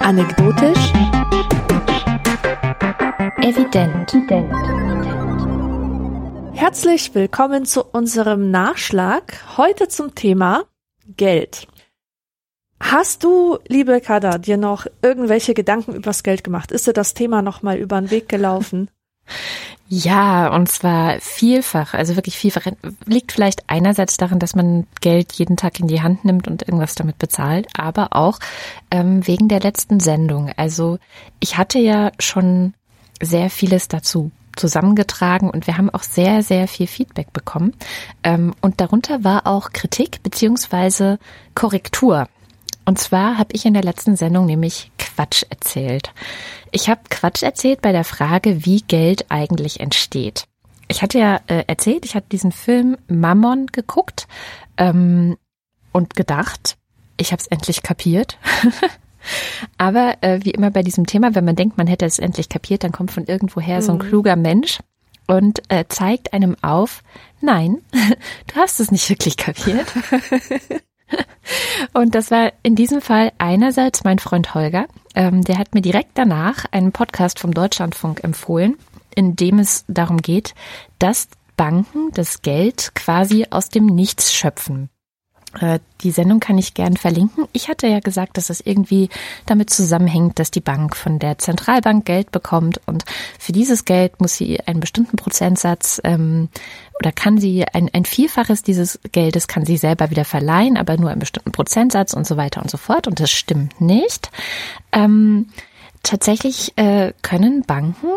Anekdotisch. Evident. Herzlich willkommen zu unserem Nachschlag. Heute zum Thema Geld. Hast du, liebe Kada, dir noch irgendwelche Gedanken übers Geld gemacht? Ist dir das Thema nochmal über den Weg gelaufen? Ja, und zwar vielfach, also wirklich vielfach. Liegt vielleicht einerseits daran, dass man Geld jeden Tag in die Hand nimmt und irgendwas damit bezahlt, aber auch ähm, wegen der letzten Sendung. Also ich hatte ja schon sehr vieles dazu zusammengetragen und wir haben auch sehr, sehr viel Feedback bekommen. Ähm, und darunter war auch Kritik beziehungsweise Korrektur. Und zwar habe ich in der letzten Sendung nämlich Quatsch erzählt. Ich habe Quatsch erzählt bei der Frage, wie Geld eigentlich entsteht. Ich hatte ja äh, erzählt, ich hatte diesen Film Mammon geguckt ähm, und gedacht, ich habe es endlich kapiert. Aber äh, wie immer bei diesem Thema, wenn man denkt, man hätte es endlich kapiert, dann kommt von irgendwoher mhm. so ein mhm. kluger Mensch und äh, zeigt einem auf, nein, du hast es nicht wirklich kapiert. Und das war in diesem Fall einerseits mein Freund Holger. Ähm, der hat mir direkt danach einen Podcast vom Deutschlandfunk empfohlen, in dem es darum geht, dass Banken das Geld quasi aus dem Nichts schöpfen. Äh, die Sendung kann ich gern verlinken. Ich hatte ja gesagt, dass es irgendwie damit zusammenhängt, dass die Bank von der Zentralbank Geld bekommt und für dieses Geld muss sie einen bestimmten Prozentsatz ähm, oder kann sie ein, ein Vielfaches dieses Geldes kann sie selber wieder verleihen, aber nur einen bestimmten Prozentsatz und so weiter und so fort. Und das stimmt nicht. Ähm, tatsächlich äh, können Banken,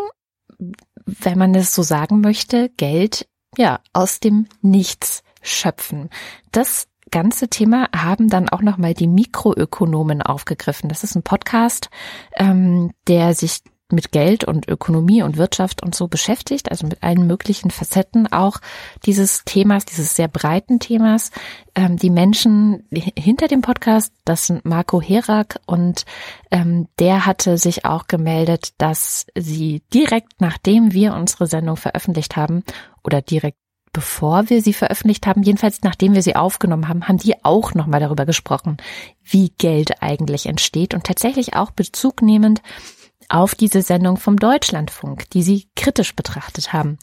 wenn man es so sagen möchte, Geld ja aus dem Nichts schöpfen. Das ganze Thema haben dann auch nochmal die Mikroökonomen aufgegriffen. Das ist ein Podcast, ähm, der sich mit Geld und Ökonomie und Wirtschaft und so beschäftigt, also mit allen möglichen Facetten auch dieses Themas, dieses sehr breiten Themas. Ähm, die Menschen hinter dem Podcast, das sind Marco Herak und ähm, der hatte sich auch gemeldet, dass sie direkt nachdem wir unsere Sendung veröffentlicht haben oder direkt bevor wir sie veröffentlicht haben, jedenfalls nachdem wir sie aufgenommen haben, haben die auch nochmal darüber gesprochen, wie Geld eigentlich entsteht und tatsächlich auch Bezug nehmend auf diese Sendung vom Deutschlandfunk, die sie kritisch betrachtet haben.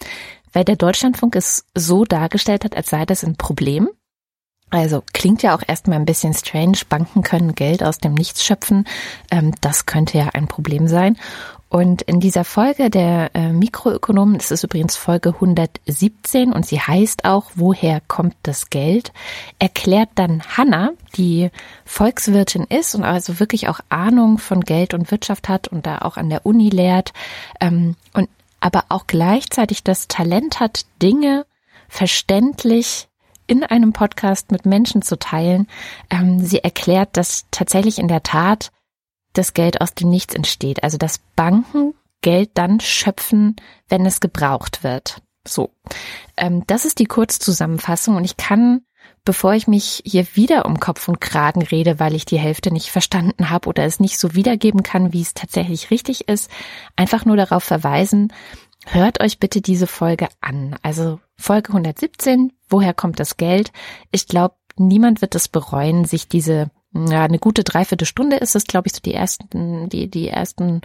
Weil der Deutschlandfunk es so dargestellt hat, als sei das ein Problem. Also klingt ja auch erstmal ein bisschen strange. Banken können Geld aus dem Nichts schöpfen. Ähm, das könnte ja ein Problem sein. Und in dieser Folge der äh, Mikroökonomen, das ist übrigens Folge 117 und sie heißt auch, woher kommt das Geld, erklärt dann Hanna, die Volkswirtin ist und also wirklich auch Ahnung von Geld und Wirtschaft hat und da auch an der Uni lehrt ähm, und aber auch gleichzeitig das Talent hat, Dinge verständlich in einem Podcast mit Menschen zu teilen. Ähm, sie erklärt, dass tatsächlich in der Tat das Geld aus dem Nichts entsteht. Also dass Banken Geld dann schöpfen, wenn es gebraucht wird. So, ähm, das ist die Kurzzusammenfassung und ich kann, bevor ich mich hier wieder um Kopf und Kragen rede, weil ich die Hälfte nicht verstanden habe oder es nicht so wiedergeben kann, wie es tatsächlich richtig ist, einfach nur darauf verweisen, hört euch bitte diese Folge an. Also Folge 117, woher kommt das Geld? Ich glaube, niemand wird es bereuen, sich diese ja, eine gute Dreiviertelstunde ist es, glaube ich, so die ersten, die, die ersten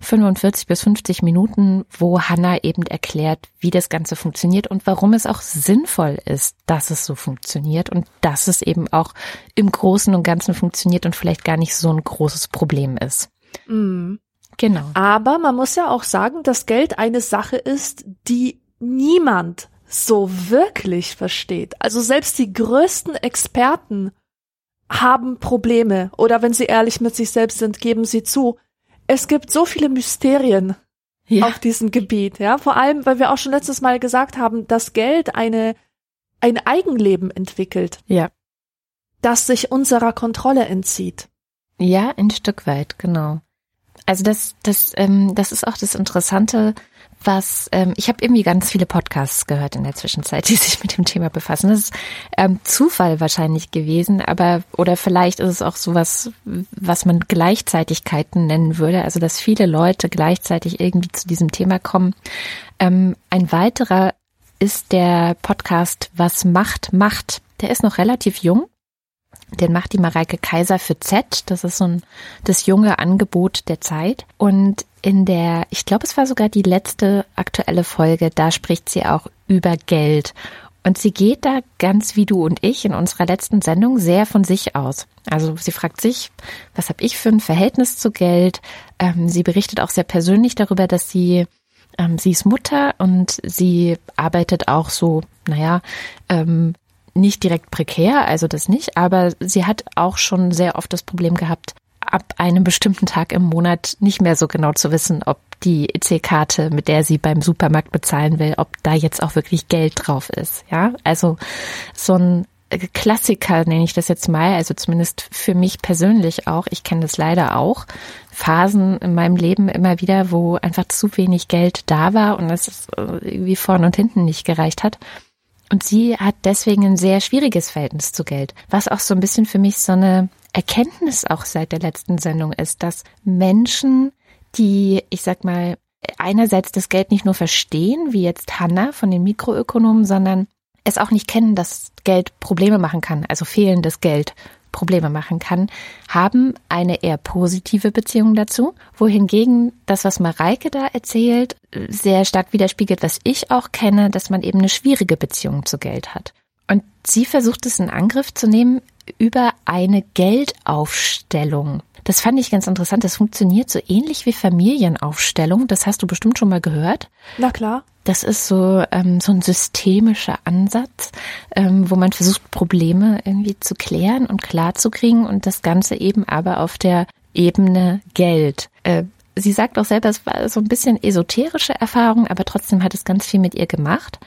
45 bis 50 Minuten, wo Hannah eben erklärt, wie das Ganze funktioniert und warum es auch sinnvoll ist, dass es so funktioniert und dass es eben auch im Großen und Ganzen funktioniert und vielleicht gar nicht so ein großes Problem ist. Mhm. Genau. Aber man muss ja auch sagen, dass Geld eine Sache ist, die niemand so wirklich versteht. Also selbst die größten Experten haben Probleme oder wenn sie ehrlich mit sich selbst sind, geben sie zu. Es gibt so viele Mysterien ja. auf diesem Gebiet, ja, vor allem, weil wir auch schon letztes Mal gesagt haben, dass Geld eine ein Eigenleben entwickelt. Ja. Das sich unserer Kontrolle entzieht. Ja, ein Stück weit, genau. Also das, das, ähm, das ist auch das Interessante was ähm, ich habe irgendwie ganz viele Podcasts gehört in der Zwischenzeit, die sich mit dem Thema befassen. Das ist ähm, Zufall wahrscheinlich gewesen, aber oder vielleicht ist es auch sowas, was man Gleichzeitigkeiten nennen würde, also dass viele Leute gleichzeitig irgendwie zu diesem Thema kommen. Ähm, ein weiterer ist der Podcast Was Macht macht. Der ist noch relativ jung. Den macht die Mareike Kaiser für Z. Das ist so ein, das junge Angebot der Zeit. Und in der, ich glaube, es war sogar die letzte aktuelle Folge, da spricht sie auch über Geld. Und sie geht da ganz wie du und ich in unserer letzten Sendung sehr von sich aus. Also sie fragt sich, was habe ich für ein Verhältnis zu Geld? Ähm, sie berichtet auch sehr persönlich darüber, dass sie ähm, sie ist Mutter und sie arbeitet auch so, naja, ähm, nicht direkt prekär, also das nicht, aber sie hat auch schon sehr oft das Problem gehabt, ab einem bestimmten Tag im Monat nicht mehr so genau zu wissen, ob die EC-Karte, mit der sie beim Supermarkt bezahlen will, ob da jetzt auch wirklich Geld drauf ist. Ja, also so ein Klassiker nenne ich das jetzt mal, also zumindest für mich persönlich auch. Ich kenne das leider auch. Phasen in meinem Leben immer wieder, wo einfach zu wenig Geld da war und es irgendwie vorn und hinten nicht gereicht hat. Und sie hat deswegen ein sehr schwieriges Verhältnis zu Geld, was auch so ein bisschen für mich so eine Erkenntnis auch seit der letzten Sendung ist, dass Menschen, die, ich sag mal, einerseits das Geld nicht nur verstehen, wie jetzt Hannah von den Mikroökonomen, sondern es auch nicht kennen, dass Geld Probleme machen kann, also fehlendes Geld Probleme machen kann, haben eine eher positive Beziehung dazu, wohingegen das, was Mareike da erzählt, sehr stark widerspiegelt, was ich auch kenne, dass man eben eine schwierige Beziehung zu Geld hat. Und sie versucht es in Angriff zu nehmen über eine Geldaufstellung. Das fand ich ganz interessant. Das funktioniert so ähnlich wie Familienaufstellung. Das hast du bestimmt schon mal gehört. Na klar. Das ist so, ähm, so ein systemischer Ansatz, ähm, wo man versucht, Probleme irgendwie zu klären und klarzukriegen und das Ganze eben aber auf der Ebene Geld. Äh, sie sagt auch selber, es war so ein bisschen esoterische Erfahrung, aber trotzdem hat es ganz viel mit ihr gemacht.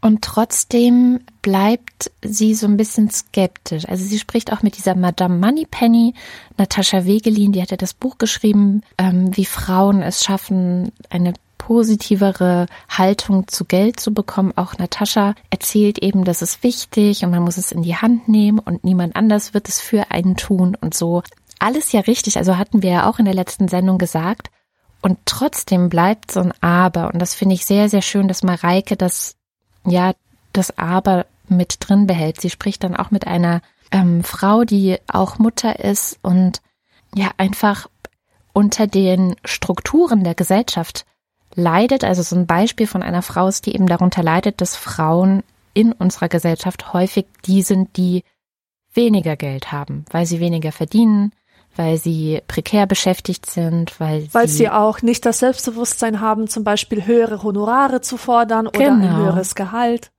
Und trotzdem bleibt sie so ein bisschen skeptisch. Also sie spricht auch mit dieser Madame Moneypenny, Natascha Wegelin, die hat ja das Buch geschrieben, ähm, wie Frauen es schaffen, eine positivere Haltung zu Geld zu bekommen. Auch Natascha erzählt eben, das ist wichtig und man muss es in die Hand nehmen und niemand anders wird es für einen tun und so. Alles ja richtig, also hatten wir ja auch in der letzten Sendung gesagt. Und trotzdem bleibt so ein Aber. Und das finde ich sehr, sehr schön, dass Mareike das ja das Aber mit drin behält. Sie spricht dann auch mit einer ähm, Frau, die auch Mutter ist und ja einfach unter den Strukturen der Gesellschaft leidet. Also so ein Beispiel von einer Frau ist, die eben darunter leidet, dass Frauen in unserer Gesellschaft häufig die sind, die weniger Geld haben, weil sie weniger verdienen, weil sie prekär beschäftigt sind, weil, weil sie, sie auch nicht das Selbstbewusstsein haben, zum Beispiel höhere Honorare zu fordern oder genau. ein höheres Gehalt.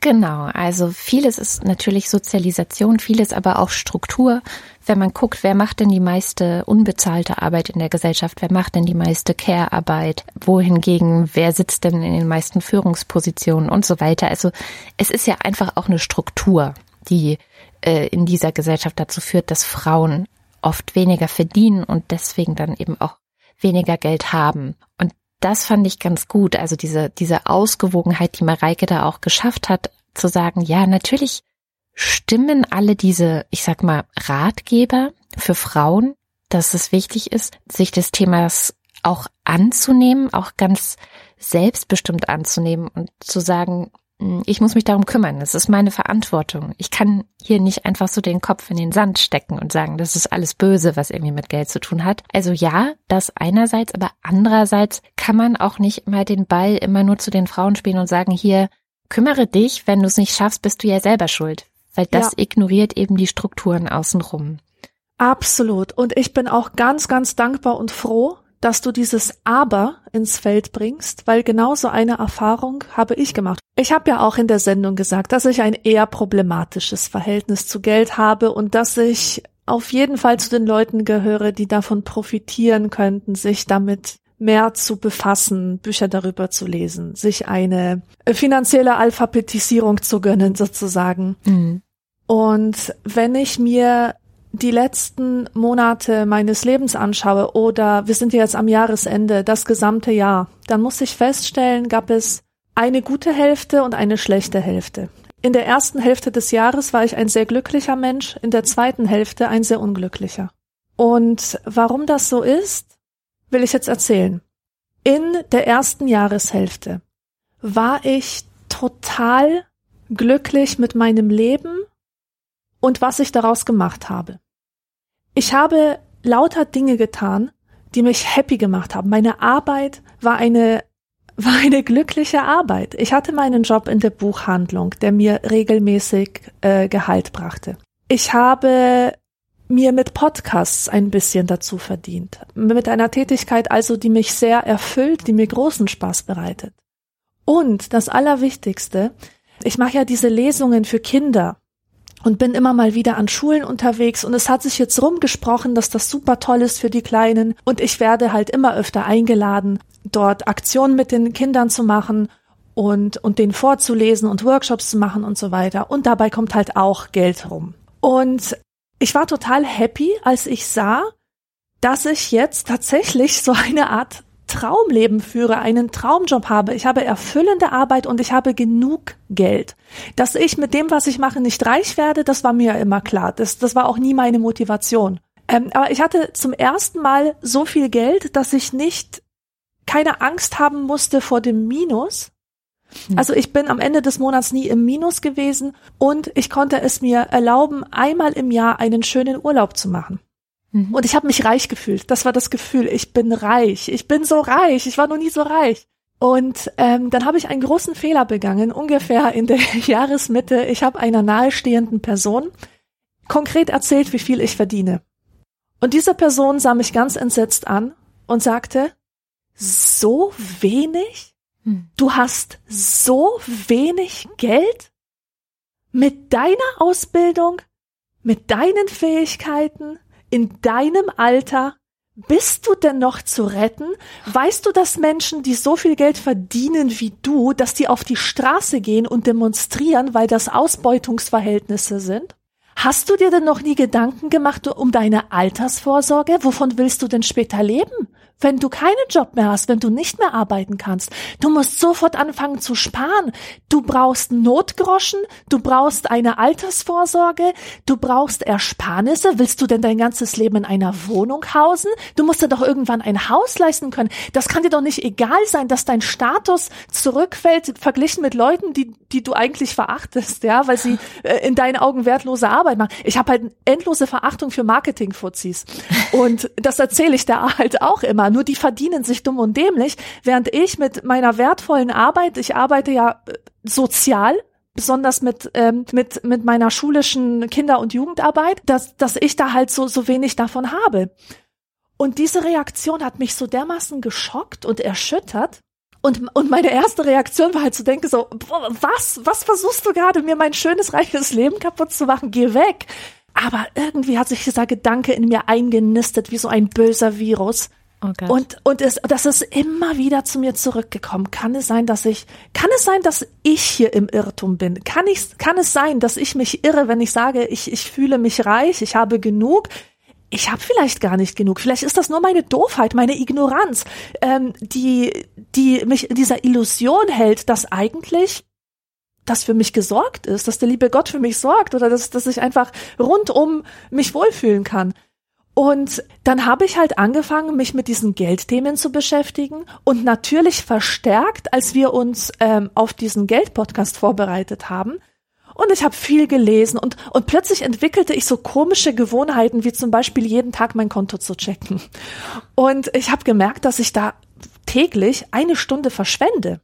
Genau, also vieles ist natürlich Sozialisation, vieles aber auch Struktur. Wenn man guckt, wer macht denn die meiste unbezahlte Arbeit in der Gesellschaft, wer macht denn die meiste Care-Arbeit, wohingegen, wer sitzt denn in den meisten Führungspositionen und so weiter. Also es ist ja einfach auch eine Struktur, die äh, in dieser Gesellschaft dazu führt, dass Frauen oft weniger verdienen und deswegen dann eben auch weniger Geld haben. Und das fand ich ganz gut. Also diese, diese Ausgewogenheit, die Mareike da auch geschafft hat, zu sagen, ja, natürlich stimmen alle diese, ich sag mal, Ratgeber für Frauen, dass es wichtig ist, sich des Themas auch anzunehmen, auch ganz selbstbestimmt anzunehmen und zu sagen, ich muss mich darum kümmern. Das ist meine Verantwortung. Ich kann hier nicht einfach so den Kopf in den Sand stecken und sagen, das ist alles böse, was irgendwie mit Geld zu tun hat. Also ja, das einerseits, aber andererseits kann man auch nicht immer den Ball immer nur zu den Frauen spielen und sagen, hier, kümmere dich, wenn du es nicht schaffst, bist du ja selber schuld. Weil das ja. ignoriert eben die Strukturen außenrum. Absolut. Und ich bin auch ganz, ganz dankbar und froh, dass du dieses Aber ins Feld bringst, weil genau so eine Erfahrung habe ich gemacht. Ich habe ja auch in der Sendung gesagt, dass ich ein eher problematisches Verhältnis zu Geld habe und dass ich auf jeden Fall zu den Leuten gehöre, die davon profitieren könnten, sich damit mehr zu befassen, Bücher darüber zu lesen, sich eine finanzielle Alphabetisierung zu gönnen sozusagen. Mhm. Und wenn ich mir die letzten Monate meines Lebens anschaue oder wir sind jetzt am Jahresende, das gesamte Jahr, dann muss ich feststellen, gab es eine gute Hälfte und eine schlechte Hälfte. In der ersten Hälfte des Jahres war ich ein sehr glücklicher Mensch, in der zweiten Hälfte ein sehr unglücklicher. Und warum das so ist, will ich jetzt erzählen. In der ersten Jahreshälfte war ich total glücklich mit meinem Leben und was ich daraus gemacht habe. Ich habe lauter Dinge getan, die mich happy gemacht haben. Meine Arbeit war eine war eine glückliche Arbeit. Ich hatte meinen Job in der Buchhandlung, der mir regelmäßig äh, Gehalt brachte. Ich habe mir mit Podcasts ein bisschen dazu verdient. Mit einer Tätigkeit also, die mich sehr erfüllt, die mir großen Spaß bereitet. Und das Allerwichtigste, ich mache ja diese Lesungen für Kinder und bin immer mal wieder an Schulen unterwegs und es hat sich jetzt rumgesprochen, dass das super toll ist für die Kleinen und ich werde halt immer öfter eingeladen, dort Aktionen mit den Kindern zu machen und, und denen vorzulesen und Workshops zu machen und so weiter. Und dabei kommt halt auch Geld rum. Und ich war total happy, als ich sah, dass ich jetzt tatsächlich so eine Art Traumleben führe, einen Traumjob habe. Ich habe erfüllende Arbeit und ich habe genug Geld. Dass ich mit dem, was ich mache, nicht reich werde, das war mir immer klar. Das, das war auch nie meine Motivation. Ähm, aber ich hatte zum ersten Mal so viel Geld, dass ich nicht keine Angst haben musste vor dem Minus. Hm. Also ich bin am Ende des Monats nie im Minus gewesen und ich konnte es mir erlauben, einmal im Jahr einen schönen Urlaub zu machen. Mhm. Und ich habe mich reich gefühlt. Das war das Gefühl. Ich bin reich. Ich bin so reich. Ich war noch nie so reich. Und ähm, dann habe ich einen großen Fehler begangen, ungefähr in der Jahresmitte. Ich habe einer nahestehenden Person konkret erzählt, wie viel ich verdiene. Und diese Person sah mich ganz entsetzt an und sagte, so wenig? Hm. Du hast so wenig Geld? Mit deiner Ausbildung, mit deinen Fähigkeiten, in deinem Alter bist du denn noch zu retten? Weißt du, dass Menschen, die so viel Geld verdienen wie du, dass die auf die Straße gehen und demonstrieren, weil das Ausbeutungsverhältnisse sind? Hast du dir denn noch nie Gedanken gemacht um deine Altersvorsorge? Wovon willst du denn später leben? Wenn du keinen Job mehr hast, wenn du nicht mehr arbeiten kannst. Du musst sofort anfangen zu sparen. Du brauchst Notgroschen, du brauchst eine Altersvorsorge, du brauchst Ersparnisse. Willst du denn dein ganzes Leben in einer Wohnung hausen? Du musst dir doch irgendwann ein Haus leisten können. Das kann dir doch nicht egal sein, dass dein Status zurückfällt, verglichen mit Leuten, die, die du eigentlich verachtest, ja, weil sie äh, in deinen Augen wertlose Arbeit machen. Ich habe halt endlose Verachtung für Marketing-Fuzis. Und das erzähle ich da halt auch immer nur die verdienen sich dumm und dämlich, während ich mit meiner wertvollen Arbeit, ich arbeite ja äh, sozial, besonders mit ähm, mit mit meiner schulischen Kinder- und Jugendarbeit, dass dass ich da halt so so wenig davon habe. Und diese Reaktion hat mich so dermaßen geschockt und erschüttert. Und, und meine erste Reaktion war halt zu denken so, was, was versuchst du gerade, mir mein schönes, reiches Leben kaputt zu machen? Geh weg. Aber irgendwie hat sich dieser Gedanke in mir eingenistet wie so ein böser Virus. Oh und und es, das ist immer wieder zu mir zurückgekommen. Kann es sein, dass ich, kann es sein, dass ich hier im Irrtum bin? Kann ich, kann es sein, dass ich mich irre, wenn ich sage, ich, ich fühle mich reich, ich habe genug? Ich habe vielleicht gar nicht genug. Vielleicht ist das nur meine Doofheit, meine Ignoranz, ähm, die, die mich in dieser Illusion hält, dass eigentlich das für mich gesorgt ist, dass der liebe Gott für mich sorgt oder dass, dass ich einfach rundum mich wohlfühlen kann. Und dann habe ich halt angefangen, mich mit diesen Geldthemen zu beschäftigen und natürlich verstärkt, als wir uns ähm, auf diesen Geldpodcast vorbereitet haben. Und ich habe viel gelesen und, und plötzlich entwickelte ich so komische Gewohnheiten, wie zum Beispiel jeden Tag mein Konto zu checken. Und ich habe gemerkt, dass ich da täglich eine Stunde verschwende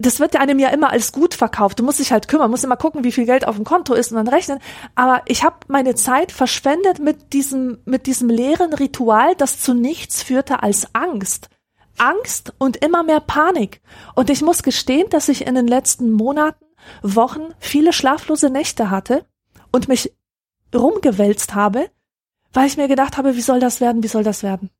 das wird einem ja immer als gut verkauft. Du musst dich halt kümmern, musst immer gucken, wie viel Geld auf dem Konto ist und dann rechnen. Aber ich habe meine Zeit verschwendet mit diesem, mit diesem leeren Ritual, das zu nichts führte als Angst. Angst und immer mehr Panik. Und ich muss gestehen, dass ich in den letzten Monaten, Wochen viele schlaflose Nächte hatte und mich rumgewälzt habe, weil ich mir gedacht habe, wie soll das werden, wie soll das werden?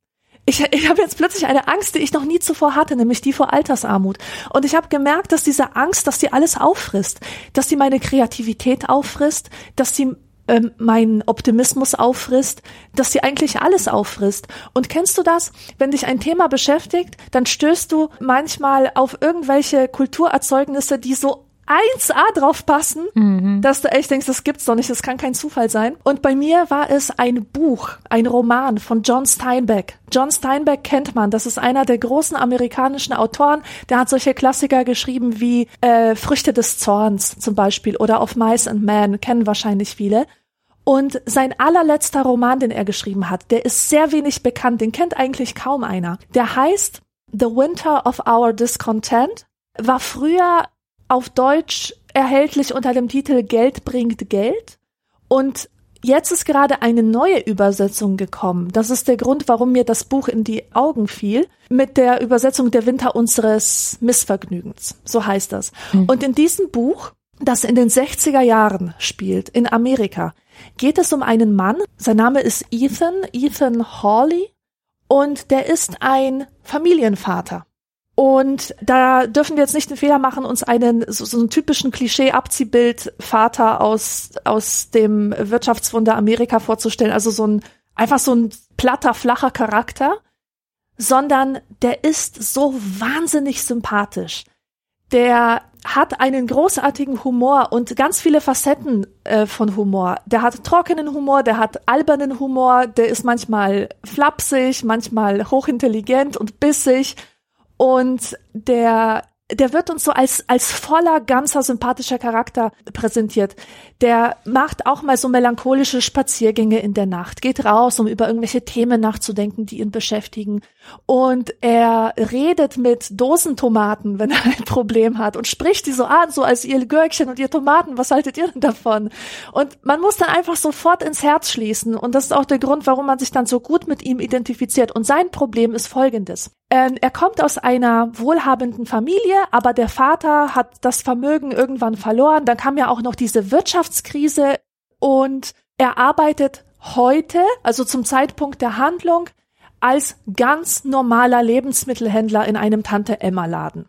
Ich, ich habe jetzt plötzlich eine Angst, die ich noch nie zuvor hatte, nämlich die vor Altersarmut. Und ich habe gemerkt, dass diese Angst, dass die alles auffrisst, dass die meine Kreativität auffrisst, dass sie ähm, meinen Optimismus auffrisst, dass sie eigentlich alles auffrisst. Und kennst du das? Wenn dich ein Thema beschäftigt, dann stößt du manchmal auf irgendwelche Kulturerzeugnisse, die so 1A drauf passen. Mhm dass du echt denkst, das gibt's doch nicht, das kann kein Zufall sein. Und bei mir war es ein Buch, ein Roman von John Steinbeck. John Steinbeck kennt man, das ist einer der großen amerikanischen Autoren, der hat solche Klassiker geschrieben wie äh, Früchte des Zorns zum Beispiel oder Of Mice and Men, kennen wahrscheinlich viele. Und sein allerletzter Roman, den er geschrieben hat, der ist sehr wenig bekannt, den kennt eigentlich kaum einer. Der heißt The Winter of Our Discontent, war früher auf Deutsch erhältlich unter dem Titel Geld bringt Geld. Und jetzt ist gerade eine neue Übersetzung gekommen. Das ist der Grund, warum mir das Buch in die Augen fiel, mit der Übersetzung Der Winter unseres Missvergnügens. So heißt das. Mhm. Und in diesem Buch, das in den 60er Jahren spielt, in Amerika, geht es um einen Mann. Sein Name ist Ethan, Ethan Hawley. Und der ist ein Familienvater. Und da dürfen wir jetzt nicht den Fehler machen, uns einen so, so einen typischen Klischee-Abziehbild Vater aus aus dem Wirtschaftswunder Amerika vorzustellen, also so ein einfach so ein platter, flacher Charakter, sondern der ist so wahnsinnig sympathisch. Der hat einen großartigen Humor und ganz viele Facetten äh, von Humor. Der hat trockenen Humor, der hat albernen Humor, der ist manchmal flapsig, manchmal hochintelligent und bissig und der der wird uns so als, als voller, ganzer, sympathischer Charakter präsentiert. Der macht auch mal so melancholische Spaziergänge in der Nacht, geht raus, um über irgendwelche Themen nachzudenken, die ihn beschäftigen. Und er redet mit Dosentomaten, wenn er ein Problem hat und spricht die so an, so als ihr Gürkchen und ihr Tomaten, was haltet ihr denn davon? Und man muss dann einfach sofort ins Herz schließen. Und das ist auch der Grund, warum man sich dann so gut mit ihm identifiziert. Und sein Problem ist folgendes. Ähm, er kommt aus einer wohlhabenden Familie, aber der Vater hat das Vermögen irgendwann verloren. Dann kam ja auch noch diese Wirtschaftskrise und er arbeitet heute, also zum Zeitpunkt der Handlung, als ganz normaler Lebensmittelhändler in einem Tante Emma Laden.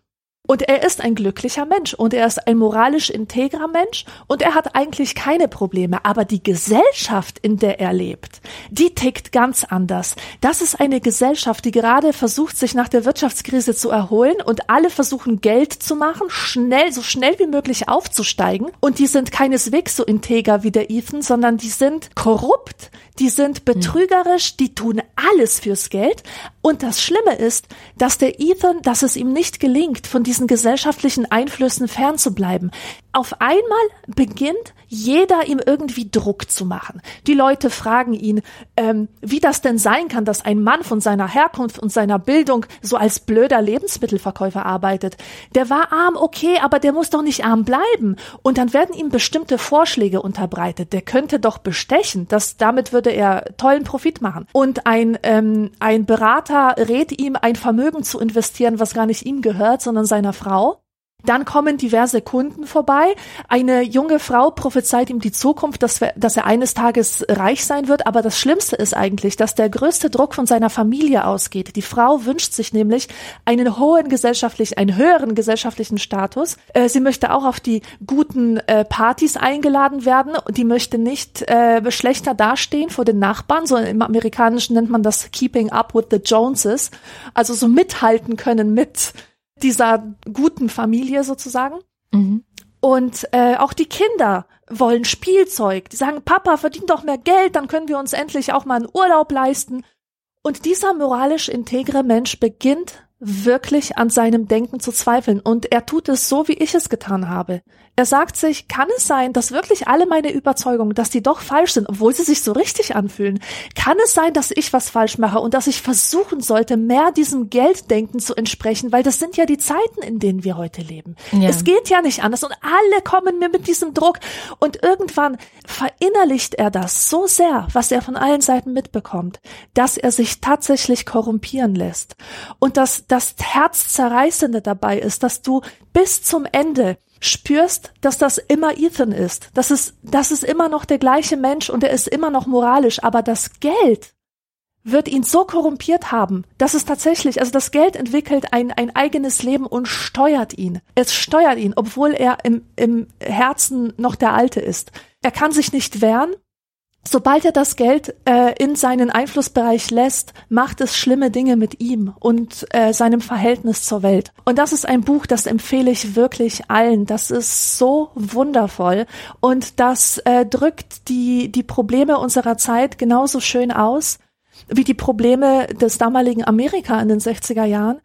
Und er ist ein glücklicher Mensch und er ist ein moralisch integrer Mensch und er hat eigentlich keine Probleme. Aber die Gesellschaft, in der er lebt, die tickt ganz anders. Das ist eine Gesellschaft, die gerade versucht, sich nach der Wirtschaftskrise zu erholen und alle versuchen Geld zu machen, schnell, so schnell wie möglich aufzusteigen. Und die sind keineswegs so integer wie der Ethan, sondern die sind korrupt, die sind betrügerisch, die tun alles fürs Geld. Und das Schlimme ist, dass der Ethan, dass es ihm nicht gelingt, von diesen gesellschaftlichen Einflüssen fernzubleiben auf einmal beginnt jeder ihm irgendwie Druck zu machen. Die Leute fragen ihn, ähm, wie das denn sein kann, dass ein Mann von seiner Herkunft und seiner Bildung so als blöder Lebensmittelverkäufer arbeitet. Der war arm, okay, aber der muss doch nicht arm bleiben. Und dann werden ihm bestimmte Vorschläge unterbreitet. Der könnte doch bestechen. Das, damit würde er tollen Profit machen. Und ein, ähm, ein Berater rät ihm, ein Vermögen zu investieren, was gar nicht ihm gehört, sondern seiner Frau. Dann kommen diverse Kunden vorbei. Eine junge Frau prophezeit ihm die Zukunft, dass, dass er eines Tages reich sein wird. Aber das Schlimmste ist eigentlich, dass der größte Druck von seiner Familie ausgeht. Die Frau wünscht sich nämlich einen hohen gesellschaftlichen, einen höheren gesellschaftlichen Status. Äh, sie möchte auch auf die guten äh, Partys eingeladen werden die möchte nicht äh, schlechter dastehen vor den Nachbarn. So im Amerikanischen nennt man das Keeping Up with the Joneses. Also so mithalten können mit dieser guten Familie sozusagen. Mhm. Und äh, auch die Kinder wollen Spielzeug. Die sagen, Papa, verdient doch mehr Geld, dann können wir uns endlich auch mal einen Urlaub leisten. Und dieser moralisch integre Mensch beginnt wirklich an seinem Denken zu zweifeln. Und er tut es so, wie ich es getan habe. Er sagt sich, kann es sein, dass wirklich alle meine Überzeugungen, dass die doch falsch sind, obwohl sie sich so richtig anfühlen? Kann es sein, dass ich was falsch mache und dass ich versuchen sollte, mehr diesem Gelddenken zu entsprechen? Weil das sind ja die Zeiten, in denen wir heute leben. Ja. Es geht ja nicht anders und alle kommen mir mit diesem Druck und irgendwann verinnerlicht er das so sehr, was er von allen Seiten mitbekommt, dass er sich tatsächlich korrumpieren lässt. Und das, das Herzzerreißende dabei ist, dass du bis zum Ende spürst, dass das immer Ethan ist. Das ist, das ist immer noch der gleiche Mensch und er ist immer noch moralisch, aber das Geld wird ihn so korrumpiert haben, dass es tatsächlich, also das Geld entwickelt ein, ein eigenes Leben und steuert ihn. Es steuert ihn, obwohl er im, im Herzen noch der Alte ist. Er kann sich nicht wehren sobald er das Geld äh, in seinen Einflussbereich lässt, macht es schlimme Dinge mit ihm und äh, seinem Verhältnis zur Welt. Und das ist ein Buch, das empfehle ich wirklich allen. Das ist so wundervoll und das äh, drückt die die Probleme unserer Zeit genauso schön aus wie die Probleme des damaligen Amerika in den 60er Jahren.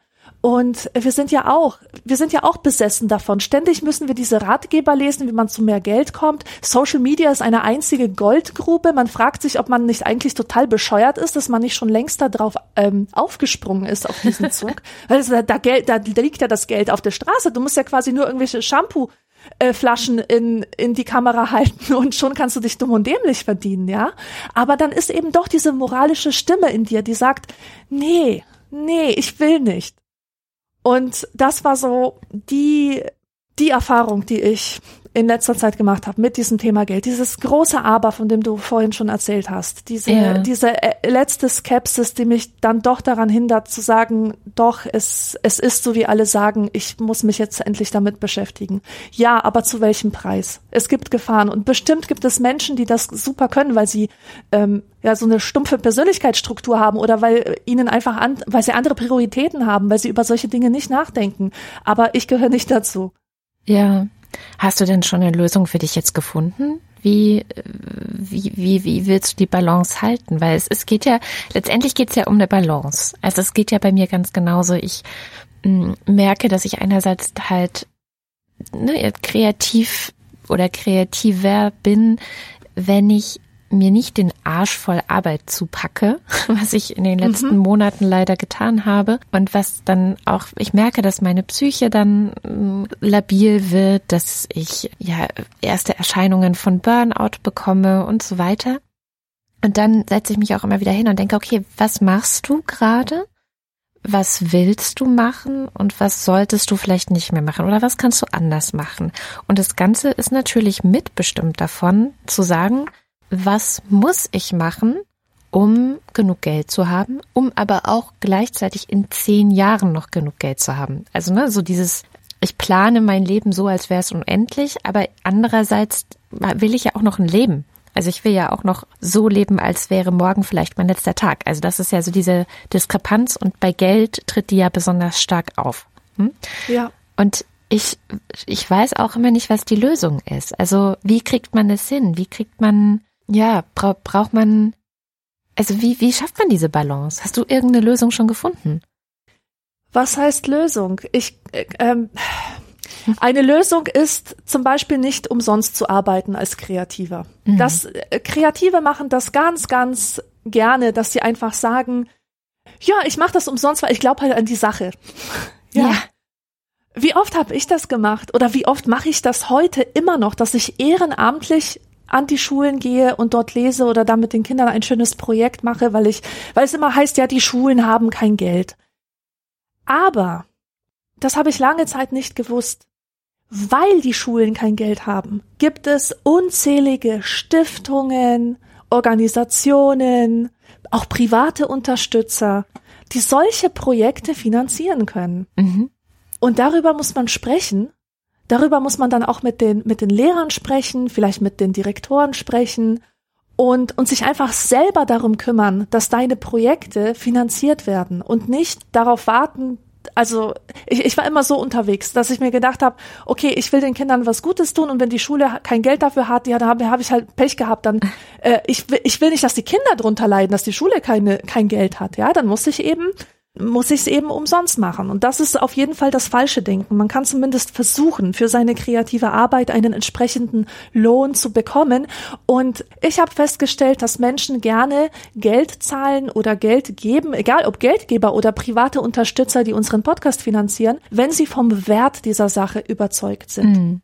Und wir sind ja auch, wir sind ja auch besessen davon. Ständig müssen wir diese Ratgeber lesen, wie man zu mehr Geld kommt. Social Media ist eine einzige Goldgrube. Man fragt sich, ob man nicht eigentlich total bescheuert ist, dass man nicht schon längst da drauf ähm, aufgesprungen ist auf diesen Zug. Weil da, da, Geld, da, da liegt ja das Geld auf der Straße. Du musst ja quasi nur irgendwelche Shampoo äh, Flaschen in, in die Kamera halten und schon kannst du dich dumm und dämlich verdienen, ja. Aber dann ist eben doch diese moralische Stimme in dir, die sagt, nee, nee, ich will nicht. Und das war so die, die Erfahrung, die ich in letzter Zeit gemacht habe mit diesem Thema Geld. Dieses große Aber, von dem du vorhin schon erzählt hast. Diese, ja. diese äh, letzte Skepsis, die mich dann doch daran hindert zu sagen, doch, es, es ist so, wie alle sagen, ich muss mich jetzt endlich damit beschäftigen. Ja, aber zu welchem Preis? Es gibt Gefahren und bestimmt gibt es Menschen, die das super können, weil sie ähm, ja so eine stumpfe Persönlichkeitsstruktur haben oder weil ihnen einfach an, weil sie andere Prioritäten haben, weil sie über solche Dinge nicht nachdenken. Aber ich gehöre nicht dazu. Ja, Hast du denn schon eine Lösung für dich jetzt gefunden? Wie, wie, wie, wie willst du die Balance halten? Weil es, es geht ja, letztendlich geht es ja um eine Balance. Also es geht ja bei mir ganz genauso. Ich mm, merke, dass ich einerseits halt ne, kreativ oder kreativer bin, wenn ich mir nicht den Arsch voll Arbeit zupacke, was ich in den letzten mhm. Monaten leider getan habe und was dann auch, ich merke, dass meine Psyche dann mm, labil wird, dass ich ja erste Erscheinungen von Burnout bekomme und so weiter. Und dann setze ich mich auch immer wieder hin und denke, okay, was machst du gerade? Was willst du machen und was solltest du vielleicht nicht mehr machen oder was kannst du anders machen? Und das Ganze ist natürlich mitbestimmt davon, zu sagen, was muss ich machen, um genug Geld zu haben, um aber auch gleichzeitig in zehn Jahren noch genug Geld zu haben. Also ne, so dieses, ich plane mein Leben so, als wäre es unendlich, aber andererseits will ich ja auch noch ein Leben. Also ich will ja auch noch so leben, als wäre morgen vielleicht mein letzter Tag. Also das ist ja so diese Diskrepanz und bei Geld tritt die ja besonders stark auf. Hm? Ja. Und ich, ich weiß auch immer nicht, was die Lösung ist. Also wie kriegt man das hin? Wie kriegt man ja, bra braucht man, also wie, wie schafft man diese Balance? Hast du irgendeine Lösung schon gefunden? Was heißt Lösung? Ich, äh, ähm, eine Lösung ist zum Beispiel nicht umsonst zu arbeiten als Kreativer. Mhm. Das äh, Kreative machen das ganz, ganz gerne, dass sie einfach sagen, ja, ich mache das umsonst, weil ich glaube halt an die Sache. ja. ja. Wie oft habe ich das gemacht oder wie oft mache ich das heute immer noch, dass ich ehrenamtlich an die Schulen gehe und dort lese oder da mit den Kindern ein schönes Projekt mache, weil ich, weil es immer heißt, ja, die Schulen haben kein Geld. Aber, das habe ich lange Zeit nicht gewusst, weil die Schulen kein Geld haben, gibt es unzählige Stiftungen, Organisationen, auch private Unterstützer, die solche Projekte finanzieren können. Mhm. Und darüber muss man sprechen Darüber muss man dann auch mit den, mit den Lehrern sprechen, vielleicht mit den Direktoren sprechen und, und sich einfach selber darum kümmern, dass deine Projekte finanziert werden und nicht darauf warten, also ich, ich war immer so unterwegs, dass ich mir gedacht habe, okay, ich will den Kindern was Gutes tun und wenn die Schule kein Geld dafür hat, ja, dann habe hab ich halt Pech gehabt. Dann äh, ich, ich will nicht, dass die Kinder drunter leiden, dass die Schule keine kein Geld hat. Ja, dann muss ich eben muss ich es eben umsonst machen. Und das ist auf jeden Fall das falsche Denken. Man kann zumindest versuchen, für seine kreative Arbeit einen entsprechenden Lohn zu bekommen. Und ich habe festgestellt, dass Menschen gerne Geld zahlen oder Geld geben, egal ob Geldgeber oder private Unterstützer, die unseren Podcast finanzieren, wenn sie vom Wert dieser Sache überzeugt sind. Mhm.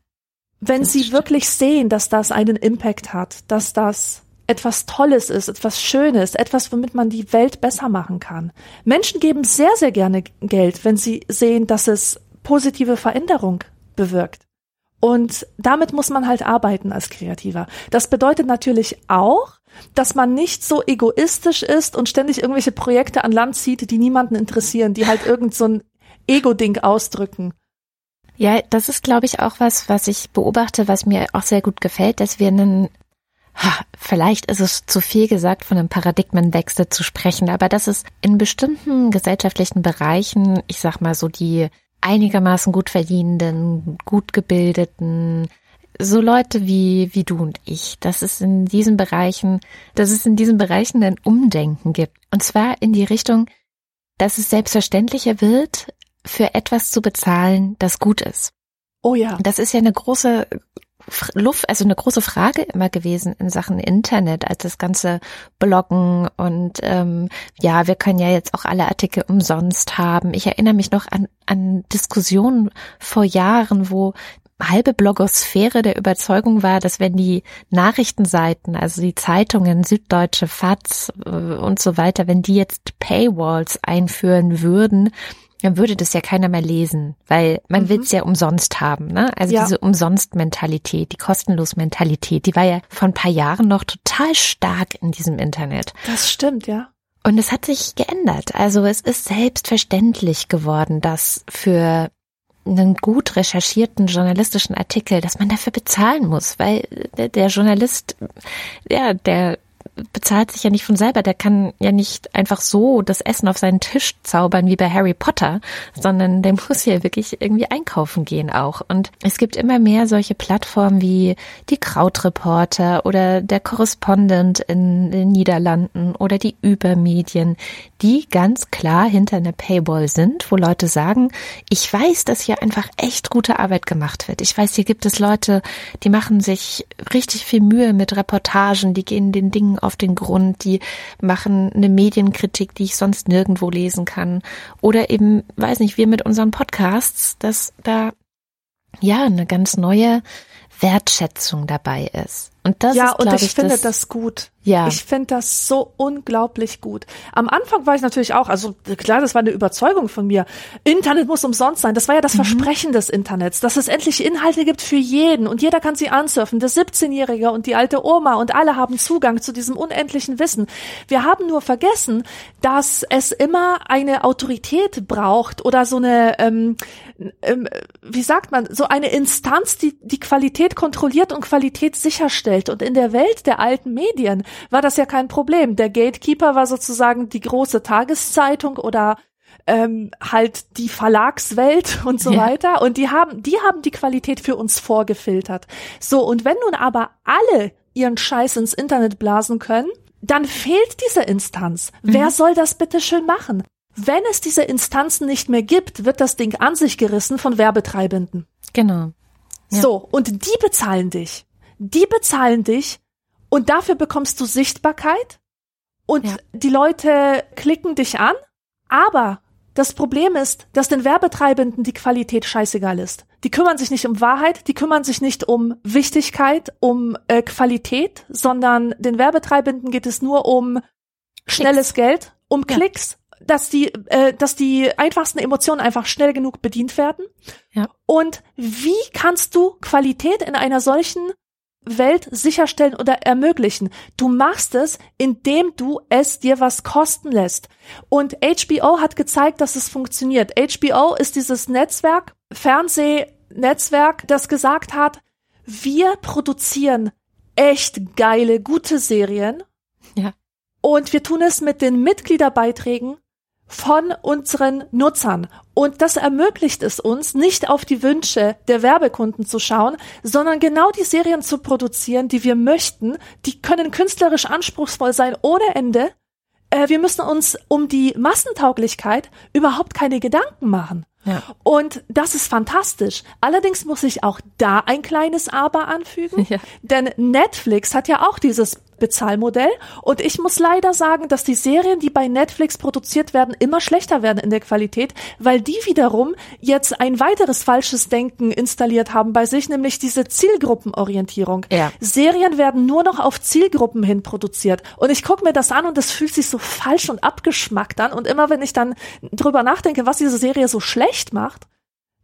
Wenn das sie stimmt. wirklich sehen, dass das einen Impact hat, dass das etwas Tolles ist, etwas Schönes, etwas, womit man die Welt besser machen kann. Menschen geben sehr, sehr gerne Geld, wenn sie sehen, dass es positive Veränderung bewirkt. Und damit muss man halt arbeiten als Kreativer. Das bedeutet natürlich auch, dass man nicht so egoistisch ist und ständig irgendwelche Projekte an Land zieht, die niemanden interessieren, die halt irgend so ein Ego-Ding ausdrücken. Ja, das ist, glaube ich, auch was, was ich beobachte, was mir auch sehr gut gefällt, dass wir einen vielleicht ist es zu viel gesagt, von einem Paradigmenwechsel zu sprechen, aber das ist in bestimmten gesellschaftlichen Bereichen, ich sag mal so die einigermaßen gut verdienenden, gut gebildeten, so Leute wie, wie du und ich, dass es in diesen Bereichen, dass es in diesen Bereichen ein Umdenken gibt. Und zwar in die Richtung, dass es selbstverständlicher wird, für etwas zu bezahlen, das gut ist. Oh ja. Das ist ja eine große Luft, also eine große Frage immer gewesen in Sachen Internet, als das ganze Bloggen und ähm, ja, wir können ja jetzt auch alle Artikel umsonst haben. Ich erinnere mich noch an, an Diskussionen vor Jahren, wo halbe Blogosphäre der Überzeugung war, dass wenn die Nachrichtenseiten, also die Zeitungen, Süddeutsche, FATS äh, und so weiter, wenn die jetzt Paywalls einführen würden, dann würde das ja keiner mehr lesen, weil man mhm. will es ja umsonst haben. Ne? Also ja. diese Umsonst-Mentalität, die Kostenlos-Mentalität, die war ja vor ein paar Jahren noch total stark in diesem Internet. Das stimmt, ja. Und es hat sich geändert. Also es ist selbstverständlich geworden, dass für einen gut recherchierten journalistischen Artikel, dass man dafür bezahlen muss, weil der, der Journalist, ja, der bezahlt sich ja nicht von selber. Der kann ja nicht einfach so das Essen auf seinen Tisch zaubern wie bei Harry Potter, sondern der muss ja wirklich irgendwie einkaufen gehen auch. Und es gibt immer mehr solche Plattformen wie die Krautreporter oder der Korrespondent in den Niederlanden oder die Übermedien, die ganz klar hinter einer Paywall sind, wo Leute sagen, ich weiß, dass hier einfach echt gute Arbeit gemacht wird. Ich weiß, hier gibt es Leute, die machen sich richtig viel Mühe mit Reportagen, die gehen den Dingen auf den Grund, die machen eine Medienkritik, die ich sonst nirgendwo lesen kann. Oder eben, weiß nicht, wir mit unseren Podcasts, dass da ja eine ganz neue Wertschätzung dabei ist. Und das ja, ist, und ich, ich finde das, das gut. Ja. Ich finde das so unglaublich gut. Am Anfang war ich natürlich auch, also klar, das war eine Überzeugung von mir. Internet muss umsonst sein. Das war ja das mhm. Versprechen des Internets, dass es endlich Inhalte gibt für jeden und jeder kann sie ansurfen. Der 17-Jährige und die alte Oma und alle haben Zugang zu diesem unendlichen Wissen. Wir haben nur vergessen, dass es immer eine Autorität braucht oder so eine, ähm, ähm, wie sagt man, so eine Instanz, die die Qualität kontrolliert und Qualität sicherstellt. Und in der Welt der alten Medien war das ja kein Problem. Der Gatekeeper war sozusagen die große Tageszeitung oder ähm, halt die Verlagswelt und so ja. weiter. Und die haben, die haben die Qualität für uns vorgefiltert. So, und wenn nun aber alle ihren Scheiß ins Internet blasen können, dann fehlt diese Instanz. Mhm. Wer soll das bitte schön machen? Wenn es diese Instanzen nicht mehr gibt, wird das Ding an sich gerissen von Werbetreibenden. Genau. Ja. So, und die bezahlen dich die bezahlen dich und dafür bekommst du Sichtbarkeit und ja. die Leute klicken dich an, aber das Problem ist, dass den Werbetreibenden die Qualität scheißegal ist. Die kümmern sich nicht um Wahrheit, die kümmern sich nicht um Wichtigkeit, um äh, Qualität, sondern den Werbetreibenden geht es nur um schnelles Klicks. Geld, um ja. Klicks, dass die, äh, dass die einfachsten Emotionen einfach schnell genug bedient werden. Ja. Und wie kannst du Qualität in einer solchen Welt sicherstellen oder ermöglichen. Du machst es, indem du es dir was kosten lässt. Und HBO hat gezeigt, dass es funktioniert. HBO ist dieses Netzwerk, Fernsehnetzwerk, das gesagt hat, wir produzieren echt geile, gute Serien. Ja. Und wir tun es mit den Mitgliederbeiträgen von unseren Nutzern. Und das ermöglicht es uns, nicht auf die Wünsche der Werbekunden zu schauen, sondern genau die Serien zu produzieren, die wir möchten. Die können künstlerisch anspruchsvoll sein ohne Ende. Äh, wir müssen uns um die Massentauglichkeit überhaupt keine Gedanken machen. Ja. Und das ist fantastisch. Allerdings muss ich auch da ein kleines Aber anfügen, ja. denn Netflix hat ja auch dieses Bezahlmodell. Und ich muss leider sagen, dass die Serien, die bei Netflix produziert werden, immer schlechter werden in der Qualität, weil die wiederum jetzt ein weiteres falsches Denken installiert haben bei sich, nämlich diese Zielgruppenorientierung. Ja. Serien werden nur noch auf Zielgruppen hin produziert. Und ich gucke mir das an und es fühlt sich so falsch und abgeschmackt an. Und immer wenn ich dann drüber nachdenke, was diese Serie so schlecht macht,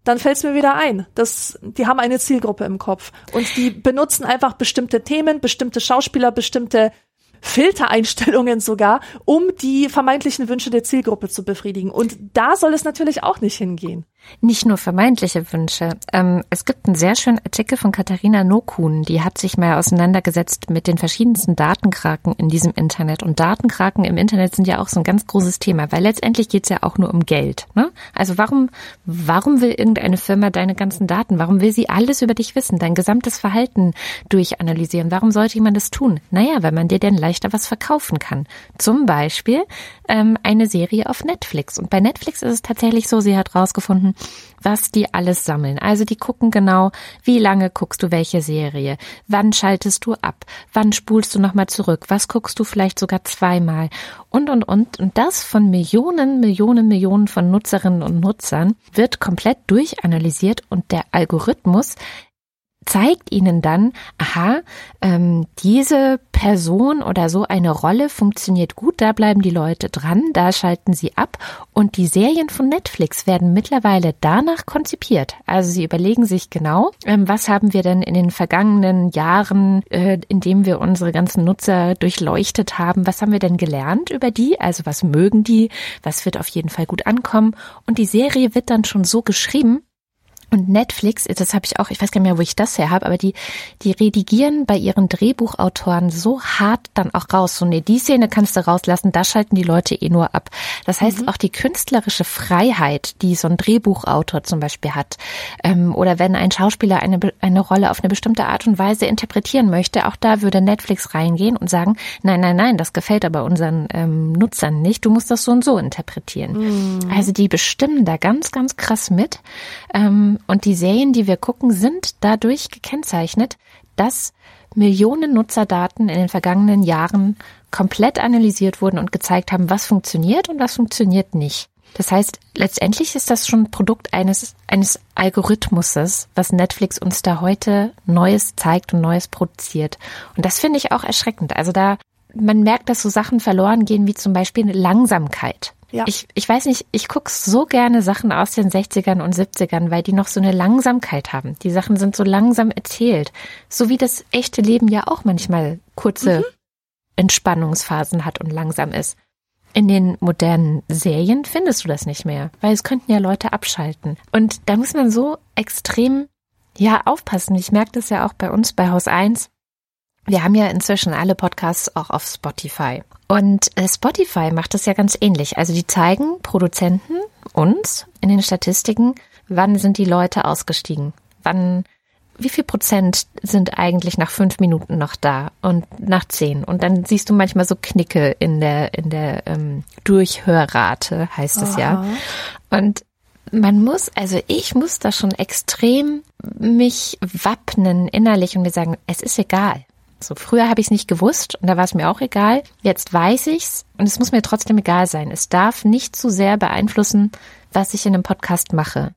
dann fällt es mir wieder ein, dass die haben eine Zielgruppe im Kopf und die benutzen einfach bestimmte Themen, bestimmte Schauspieler, bestimmte Filtereinstellungen sogar, um die vermeintlichen Wünsche der Zielgruppe zu befriedigen. Und da soll es natürlich auch nicht hingehen. Nicht nur vermeintliche Wünsche. Ähm, es gibt einen sehr schönen Artikel von Katharina Nokun, die hat sich mal auseinandergesetzt mit den verschiedensten Datenkraken in diesem Internet. Und Datenkraken im Internet sind ja auch so ein ganz großes Thema, weil letztendlich geht's ja auch nur um Geld. Ne? Also warum, warum will irgendeine Firma deine ganzen Daten? Warum will sie alles über dich wissen, dein gesamtes Verhalten durchanalysieren? Warum sollte jemand das tun? Naja, weil man dir dann leichter was verkaufen kann. Zum Beispiel ähm, eine Serie auf Netflix. Und bei Netflix ist es tatsächlich so, sie hat rausgefunden, was die alles sammeln. Also die gucken genau, wie lange guckst du welche Serie, wann schaltest du ab, wann spulst du nochmal zurück, was guckst du vielleicht sogar zweimal und, und, und. Und das von Millionen, Millionen, Millionen von Nutzerinnen und Nutzern wird komplett durchanalysiert und der Algorithmus zeigt ihnen dann, aha, ähm, diese Person oder so eine Rolle funktioniert gut, da bleiben die Leute dran, da schalten sie ab und die Serien von Netflix werden mittlerweile danach konzipiert. Also sie überlegen sich genau, ähm, was haben wir denn in den vergangenen Jahren, äh, in dem wir unsere ganzen Nutzer durchleuchtet haben, was haben wir denn gelernt über die? Also was mögen die? Was wird auf jeden Fall gut ankommen? Und die Serie wird dann schon so geschrieben, und Netflix, das habe ich auch, ich weiß gar nicht mehr, wo ich das her habe, aber die, die redigieren bei ihren Drehbuchautoren so hart dann auch raus. So, nee, die Szene kannst du rauslassen, da schalten die Leute eh nur ab. Das heißt, mhm. auch die künstlerische Freiheit, die so ein Drehbuchautor zum Beispiel hat, ähm, oder wenn ein Schauspieler eine, eine Rolle auf eine bestimmte Art und Weise interpretieren möchte, auch da würde Netflix reingehen und sagen, nein, nein, nein, das gefällt aber unseren ähm, Nutzern nicht, du musst das so und so interpretieren. Mhm. Also die bestimmen da ganz, ganz krass mit. Ähm, und die Serien, die wir gucken, sind dadurch gekennzeichnet, dass Millionen Nutzerdaten in den vergangenen Jahren komplett analysiert wurden und gezeigt haben, was funktioniert und was funktioniert nicht. Das heißt, letztendlich ist das schon Produkt eines, eines Algorithmuses, was Netflix uns da heute Neues zeigt und Neues produziert. Und das finde ich auch erschreckend. Also da, man merkt, dass so Sachen verloren gehen, wie zum Beispiel Langsamkeit. Ja. Ich, ich weiß nicht, ich gucke so gerne Sachen aus den 60ern und 70ern, weil die noch so eine Langsamkeit haben. Die Sachen sind so langsam erzählt. So wie das echte Leben ja auch manchmal kurze mhm. Entspannungsphasen hat und langsam ist. In den modernen Serien findest du das nicht mehr, weil es könnten ja Leute abschalten. Und da muss man so extrem, ja, aufpassen. Ich merke das ja auch bei uns bei Haus 1. Wir haben ja inzwischen alle Podcasts auch auf Spotify. Und äh, Spotify macht das ja ganz ähnlich. Also die zeigen Produzenten uns in den Statistiken, wann sind die Leute ausgestiegen? Wann, wie viel Prozent sind eigentlich nach fünf Minuten noch da und nach zehn? Und dann siehst du manchmal so Knicke in der, in der ähm, Durchhörrate, heißt es ja. Und man muss, also ich muss da schon extrem mich wappnen innerlich und mir sagen, es ist egal. So früher habe ich es nicht gewusst und da war es mir auch egal. Jetzt weiß ich's und es muss mir trotzdem egal sein. Es darf nicht zu sehr beeinflussen, was ich in einem Podcast mache.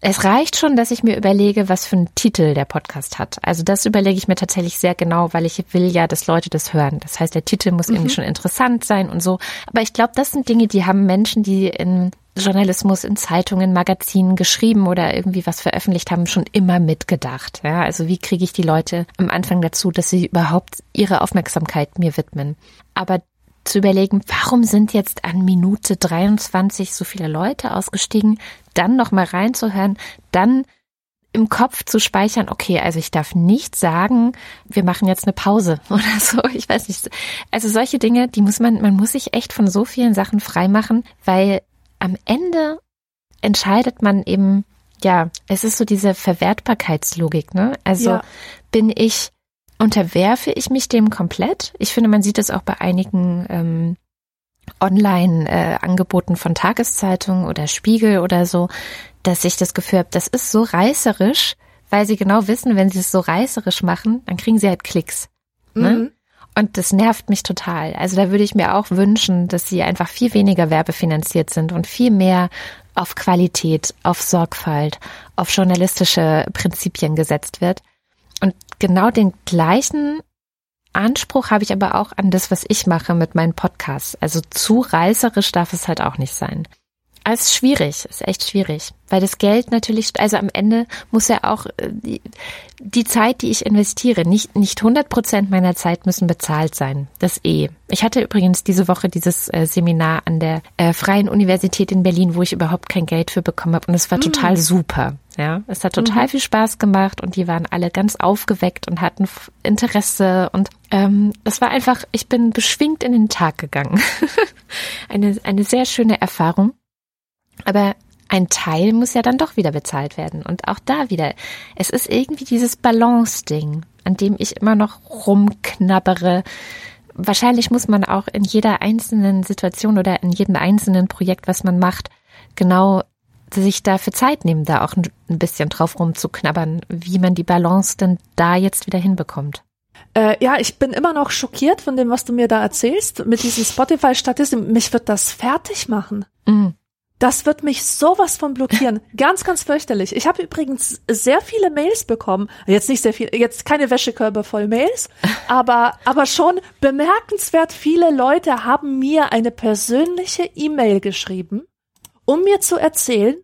Es reicht schon, dass ich mir überlege, was für einen Titel der Podcast hat. Also das überlege ich mir tatsächlich sehr genau, weil ich will ja, dass Leute das hören. Das heißt, der Titel muss mhm. irgendwie schon interessant sein und so. Aber ich glaube, das sind Dinge, die haben Menschen, die in Journalismus in Zeitungen, Magazinen geschrieben oder irgendwie was veröffentlicht haben, schon immer mitgedacht. Ja, also wie kriege ich die Leute am Anfang dazu, dass sie überhaupt ihre Aufmerksamkeit mir widmen? Aber zu überlegen, warum sind jetzt an Minute 23 so viele Leute ausgestiegen, dann nochmal reinzuhören, dann im Kopf zu speichern, okay, also ich darf nicht sagen, wir machen jetzt eine Pause oder so, ich weiß nicht. Also solche Dinge, die muss man, man muss sich echt von so vielen Sachen freimachen, weil am Ende entscheidet man eben, ja, es ist so diese Verwertbarkeitslogik, ne? Also ja. bin ich, unterwerfe ich mich dem komplett? Ich finde, man sieht das auch bei einigen ähm, Online-Angeboten äh, von Tageszeitungen oder Spiegel oder so, dass ich das Gefühl habe, das ist so reißerisch, weil sie genau wissen, wenn sie es so reißerisch machen, dann kriegen sie halt Klicks. Ne? Mhm. Und das nervt mich total. Also da würde ich mir auch wünschen, dass sie einfach viel weniger werbefinanziert sind und viel mehr auf Qualität, auf Sorgfalt, auf journalistische Prinzipien gesetzt wird. Und genau den gleichen Anspruch habe ich aber auch an das, was ich mache mit meinen Podcasts. Also zu reißerisch darf es halt auch nicht sein. Es ist schwierig, ist echt schwierig. Weil das Geld natürlich, also am Ende muss ja auch äh, die, die Zeit, die ich investiere, nicht nicht 100 Prozent meiner Zeit müssen bezahlt sein. Das eh. Ich hatte übrigens diese Woche dieses äh, Seminar an der äh, Freien Universität in Berlin, wo ich überhaupt kein Geld für bekommen habe und es war mhm. total super. Ja, es hat total mhm. viel Spaß gemacht und die waren alle ganz aufgeweckt und hatten Interesse und ähm, es war einfach, ich bin beschwingt in den Tag gegangen. eine eine sehr schöne Erfahrung. Aber ein Teil muss ja dann doch wieder bezahlt werden. Und auch da wieder, es ist irgendwie dieses Balance-Ding, an dem ich immer noch rumknabbere. Wahrscheinlich muss man auch in jeder einzelnen Situation oder in jedem einzelnen Projekt, was man macht, genau sich dafür Zeit nehmen, da auch ein bisschen drauf rumzuknabbern, wie man die Balance denn da jetzt wieder hinbekommt. Äh, ja, ich bin immer noch schockiert von dem, was du mir da erzählst, mit diesen Spotify-Statistiken. Mich wird das fertig machen. Mm. Das wird mich sowas von blockieren. ganz, ganz fürchterlich. Ich habe übrigens sehr viele Mails bekommen. Jetzt nicht sehr viel, jetzt keine Wäschekörbe voll Mails, aber, aber schon bemerkenswert viele Leute haben mir eine persönliche E-Mail geschrieben, um mir zu erzählen,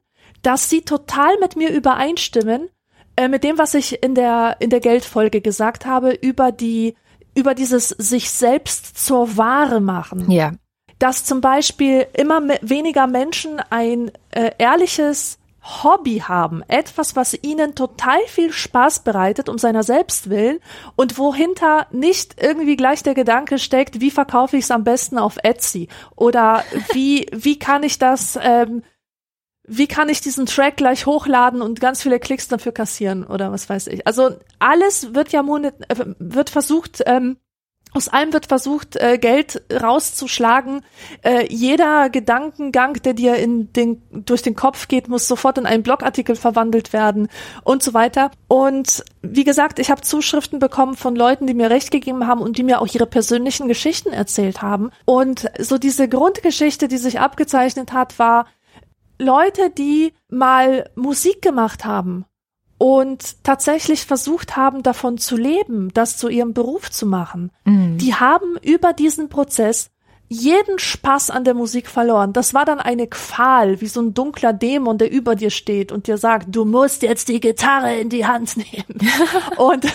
dass sie total mit mir übereinstimmen, äh, mit dem, was ich in der, in der Geldfolge gesagt habe, über die, über dieses sich selbst zur Ware machen. Ja dass zum Beispiel immer weniger Menschen ein äh, ehrliches Hobby haben, etwas, was ihnen total viel Spaß bereitet, um seiner selbst willen und wohinter nicht irgendwie gleich der Gedanke steckt, wie verkaufe ich es am besten auf Etsy oder wie wie kann ich das ähm, wie kann ich diesen Track gleich hochladen und ganz viele Klicks dafür kassieren oder was weiß ich. Also alles wird ja monet, äh, wird versucht ähm, aus allem wird versucht, äh, Geld rauszuschlagen. Äh, jeder Gedankengang, der dir in den, durch den Kopf geht, muss sofort in einen Blogartikel verwandelt werden und so weiter. Und wie gesagt, ich habe Zuschriften bekommen von Leuten, die mir recht gegeben haben und die mir auch ihre persönlichen Geschichten erzählt haben. Und so diese Grundgeschichte, die sich abgezeichnet hat, war Leute, die mal Musik gemacht haben und tatsächlich versucht haben, davon zu leben, das zu ihrem Beruf zu machen. Mhm. Die haben über diesen Prozess jeden Spaß an der Musik verloren. Das war dann eine Qual, wie so ein dunkler Dämon, der über dir steht und dir sagt, du musst jetzt die Gitarre in die Hand nehmen. und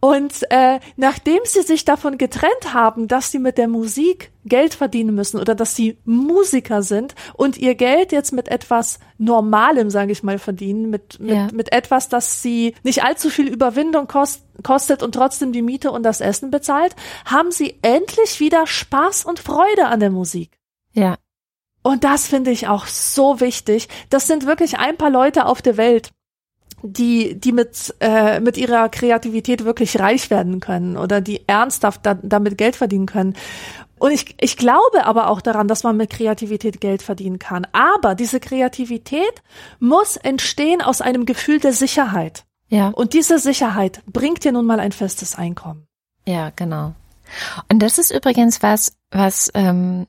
und äh, nachdem sie sich davon getrennt haben, dass sie mit der Musik Geld verdienen müssen oder dass sie Musiker sind und ihr Geld jetzt mit etwas Normalem, sage ich mal, verdienen, mit, mit, ja. mit etwas, das sie nicht allzu viel Überwindung kost, kostet und trotzdem die Miete und das Essen bezahlt, haben sie endlich wieder Spaß und Freude an der Musik. Ja. Und das finde ich auch so wichtig. Das sind wirklich ein paar Leute auf der Welt, die, die mit, äh, mit ihrer Kreativität wirklich reich werden können oder die ernsthaft da, damit Geld verdienen können. Und ich, ich glaube aber auch daran, dass man mit Kreativität Geld verdienen kann. Aber diese Kreativität muss entstehen aus einem Gefühl der Sicherheit. Ja. Und diese Sicherheit bringt dir nun mal ein festes Einkommen. Ja, genau. Und das ist übrigens was, was ähm,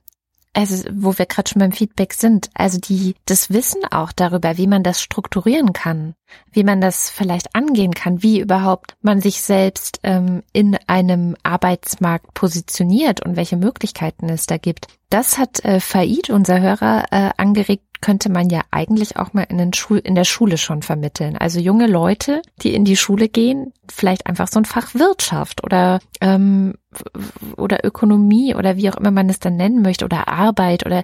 also wo wir gerade schon beim Feedback sind, also die das Wissen auch darüber, wie man das strukturieren kann, wie man das vielleicht angehen kann, wie überhaupt man sich selbst ähm, in einem Arbeitsmarkt positioniert und welche Möglichkeiten es da gibt. Das hat äh, Faid, unser Hörer, äh, angeregt, könnte man ja eigentlich auch mal in, Schul in der Schule schon vermitteln. Also junge Leute, die in die Schule gehen, vielleicht einfach so ein Fach Wirtschaft oder ähm, oder Ökonomie oder wie auch immer man es dann nennen möchte oder Arbeit oder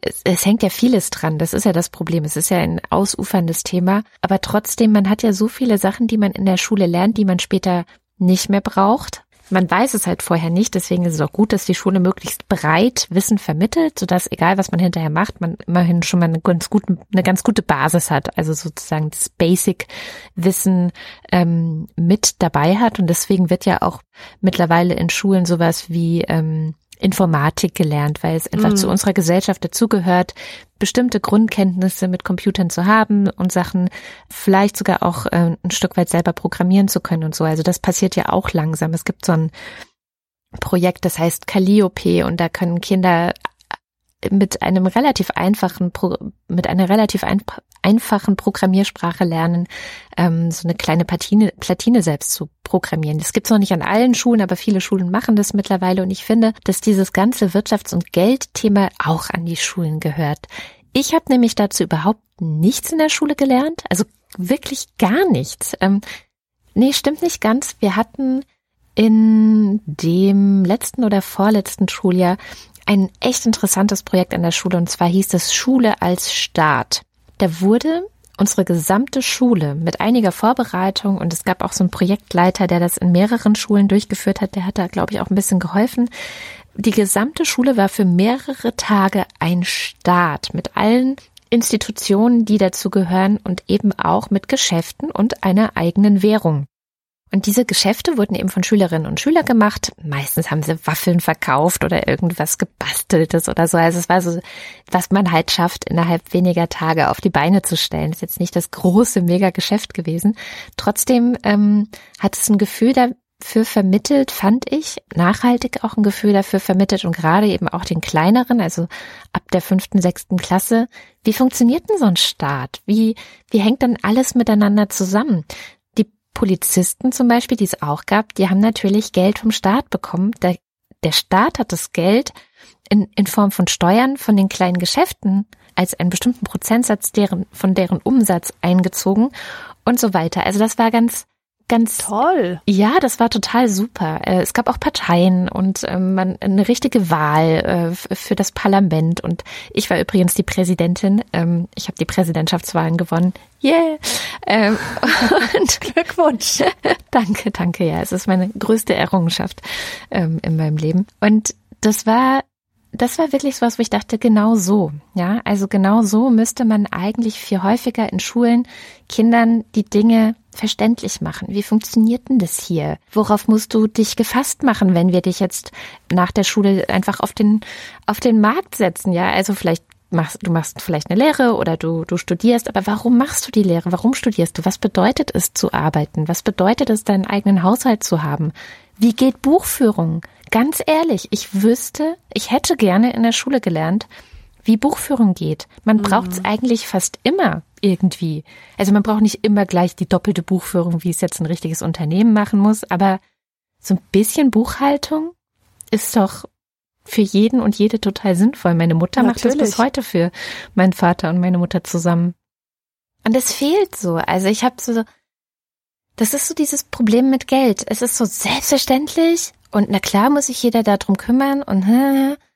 es, es hängt ja vieles dran. Das ist ja das Problem. Es ist ja ein ausuferndes Thema. Aber trotzdem, man hat ja so viele Sachen, die man in der Schule lernt, die man später nicht mehr braucht man weiß es halt vorher nicht, deswegen ist es auch gut, dass die Schule möglichst breit Wissen vermittelt, sodass egal was man hinterher macht, man immerhin schon mal eine ganz gute, eine ganz gute Basis hat, also sozusagen das Basic-Wissen ähm, mit dabei hat. Und deswegen wird ja auch mittlerweile in Schulen sowas wie ähm, Informatik gelernt, weil es einfach mhm. zu unserer Gesellschaft dazugehört, bestimmte Grundkenntnisse mit Computern zu haben und Sachen vielleicht sogar auch äh, ein Stück weit selber programmieren zu können und so. Also das passiert ja auch langsam. Es gibt so ein Projekt, das heißt Calliope und da können Kinder mit einem relativ einfachen, mit einer relativ ein, einfachen Programmiersprache lernen, ähm, so eine kleine Platine, Platine selbst zu programmieren. Das gibt's noch nicht an allen Schulen, aber viele Schulen machen das mittlerweile und ich finde, dass dieses ganze Wirtschafts- und Geldthema auch an die Schulen gehört. Ich habe nämlich dazu überhaupt nichts in der Schule gelernt, also wirklich gar nichts. Ähm, nee, stimmt nicht ganz. Wir hatten in dem letzten oder vorletzten Schuljahr ein echt interessantes Projekt an der Schule und zwar hieß es Schule als Staat. Da wurde unsere gesamte Schule mit einiger Vorbereitung und es gab auch so einen Projektleiter, der das in mehreren Schulen durchgeführt hat, der hat da, glaube ich, auch ein bisschen geholfen. Die gesamte Schule war für mehrere Tage ein Staat mit allen Institutionen, die dazu gehören und eben auch mit Geschäften und einer eigenen Währung. Und diese Geschäfte wurden eben von Schülerinnen und Schülern gemacht. Meistens haben sie Waffeln verkauft oder irgendwas gebasteltes oder so. Also es war so, was man halt schafft, innerhalb weniger Tage auf die Beine zu stellen. Ist jetzt nicht das große Mega-Geschäft gewesen. Trotzdem ähm, hat es ein Gefühl dafür vermittelt, fand ich, nachhaltig auch ein Gefühl dafür vermittelt und gerade eben auch den kleineren, also ab der fünften, sechsten Klasse. Wie funktioniert denn so ein Staat? Wie, wie hängt denn alles miteinander zusammen? Polizisten zum Beispiel, die es auch gab, die haben natürlich Geld vom Staat bekommen. Der, der Staat hat das Geld in, in Form von Steuern von den kleinen Geschäften als einen bestimmten Prozentsatz deren, von deren Umsatz eingezogen und so weiter. Also das war ganz, ganz toll. Ja, das war total super. Äh, es gab auch Parteien und ähm, man eine richtige Wahl äh, für das Parlament und ich war übrigens die Präsidentin. Ähm, ich habe die Präsidentschaftswahlen gewonnen. Yeah. Ähm, und Glückwunsch. danke, danke. Ja, es ist meine größte Errungenschaft in meinem Leben. Und das war das war wirklich so was, wo ich dachte, genau so, ja, also genau so müsste man eigentlich viel häufiger in Schulen Kindern die Dinge verständlich machen. Wie funktioniert denn das hier? Worauf musst du dich gefasst machen, wenn wir dich jetzt nach der Schule einfach auf den, auf den Markt setzen, ja? Also vielleicht machst, du machst vielleicht eine Lehre oder du, du studierst, aber warum machst du die Lehre? Warum studierst du? Was bedeutet es zu arbeiten? Was bedeutet es, deinen eigenen Haushalt zu haben? Wie geht Buchführung? Ganz ehrlich, ich wüsste, ich hätte gerne in der Schule gelernt, wie Buchführung geht. Man mhm. braucht es eigentlich fast immer irgendwie. Also man braucht nicht immer gleich die doppelte Buchführung, wie es jetzt ein richtiges Unternehmen machen muss, aber so ein bisschen Buchhaltung ist doch für jeden und jede total sinnvoll. Meine Mutter Natürlich. macht das bis heute für meinen Vater und meine Mutter zusammen. Und es fehlt so. Also ich habe so das ist so dieses Problem mit Geld. Es ist so selbstverständlich und na klar muss sich jeder darum kümmern und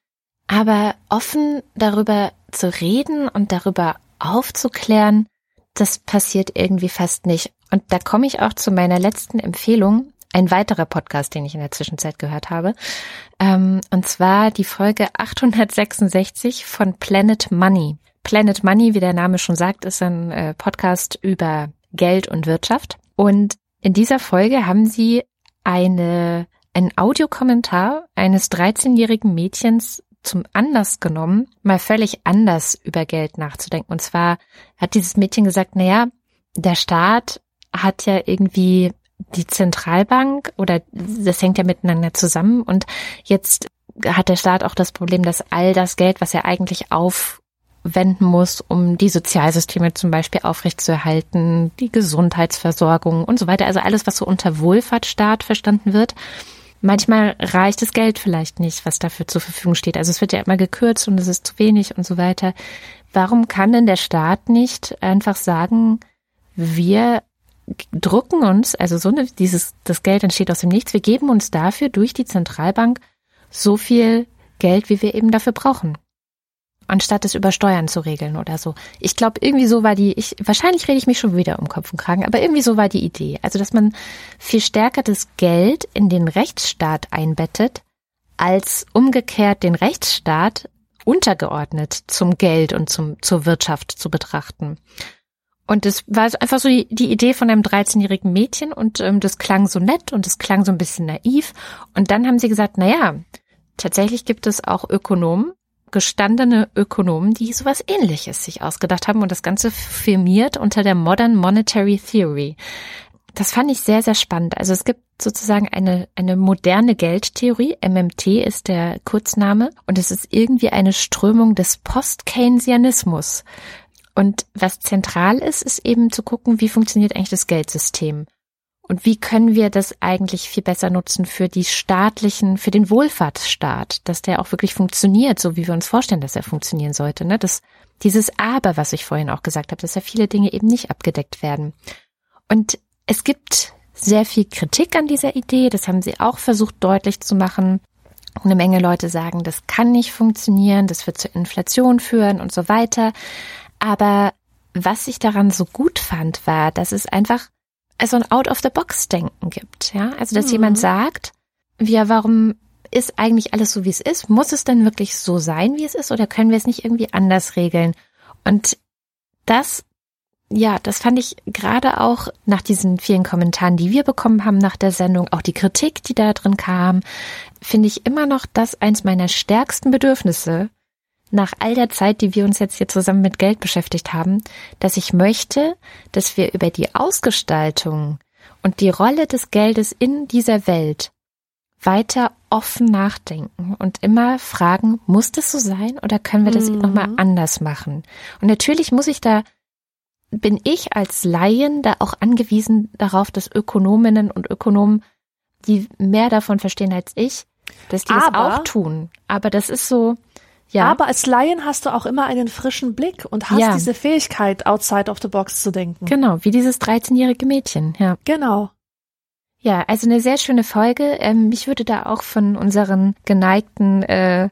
aber offen darüber zu reden und darüber aufzuklären, das passiert irgendwie fast nicht. Und da komme ich auch zu meiner letzten Empfehlung, ein weiterer Podcast, den ich in der Zwischenzeit gehört habe. Ähm, und zwar die Folge 866 von Planet Money. Planet Money, wie der Name schon sagt, ist ein äh, Podcast über Geld und Wirtschaft. Und in dieser Folge haben sie eine, einen Audiokommentar eines 13-jährigen Mädchens zum Anlass genommen, mal völlig anders über Geld nachzudenken. Und zwar hat dieses Mädchen gesagt, na ja, der Staat hat ja irgendwie die Zentralbank oder das hängt ja miteinander zusammen und jetzt hat der Staat auch das Problem, dass all das Geld, was er eigentlich auf wenden muss, um die Sozialsysteme zum Beispiel aufrechtzuerhalten, die Gesundheitsversorgung und so weiter. Also alles, was so unter Wohlfahrtsstaat verstanden wird. Manchmal reicht das Geld vielleicht nicht, was dafür zur Verfügung steht. Also es wird ja immer gekürzt und es ist zu wenig und so weiter. Warum kann denn der Staat nicht einfach sagen, wir drucken uns, also so eine, dieses, das Geld entsteht aus dem Nichts, wir geben uns dafür durch die Zentralbank so viel Geld, wie wir eben dafür brauchen anstatt es über Steuern zu regeln oder so. Ich glaube, irgendwie so war die, ich, wahrscheinlich rede ich mich schon wieder um Kopf und Kragen, aber irgendwie so war die Idee. Also, dass man viel stärker das Geld in den Rechtsstaat einbettet, als umgekehrt den Rechtsstaat untergeordnet zum Geld und zum, zur Wirtschaft zu betrachten. Und das war einfach so die, die Idee von einem 13-jährigen Mädchen und ähm, das klang so nett und das klang so ein bisschen naiv. Und dann haben sie gesagt, na ja, tatsächlich gibt es auch Ökonomen, gestandene Ökonomen, die sowas ähnliches sich ausgedacht haben und das Ganze firmiert unter der Modern Monetary Theory. Das fand ich sehr, sehr spannend. Also es gibt sozusagen eine, eine moderne Geldtheorie. MMT ist der Kurzname. Und es ist irgendwie eine Strömung des Post-Keynesianismus. Und was zentral ist, ist eben zu gucken, wie funktioniert eigentlich das Geldsystem. Und wie können wir das eigentlich viel besser nutzen für die staatlichen, für den Wohlfahrtsstaat, dass der auch wirklich funktioniert, so wie wir uns vorstellen, dass er funktionieren sollte. Ne? Das, dieses Aber, was ich vorhin auch gesagt habe, dass ja viele Dinge eben nicht abgedeckt werden. Und es gibt sehr viel Kritik an dieser Idee, das haben sie auch versucht deutlich zu machen. Eine Menge Leute sagen, das kann nicht funktionieren, das wird zur Inflation führen und so weiter. Aber was ich daran so gut fand, war, dass es einfach so ein Out-of-the-Box-Denken gibt. Ja, also dass mhm. jemand sagt, ja, warum ist eigentlich alles so, wie es ist? Muss es denn wirklich so sein, wie es ist, oder können wir es nicht irgendwie anders regeln? Und das, ja, das fand ich gerade auch nach diesen vielen Kommentaren, die wir bekommen haben nach der Sendung, auch die Kritik, die da drin kam, finde ich immer noch das eins meiner stärksten Bedürfnisse, nach all der Zeit, die wir uns jetzt hier zusammen mit Geld beschäftigt haben, dass ich möchte, dass wir über die Ausgestaltung und die Rolle des Geldes in dieser Welt weiter offen nachdenken und immer fragen, muss das so sein oder können wir das mhm. nochmal anders machen? Und natürlich muss ich da, bin ich als Laien da auch angewiesen darauf, dass Ökonominnen und Ökonomen, die mehr davon verstehen als ich, dass die Aber, das auch tun. Aber das ist so, ja. Aber als Laien hast du auch immer einen frischen Blick und hast ja. diese Fähigkeit, outside of the box zu denken. Genau, wie dieses 13-jährige Mädchen, ja. Genau. Ja, also eine sehr schöne Folge. Ähm, mich würde da auch von unseren geneigten, äh,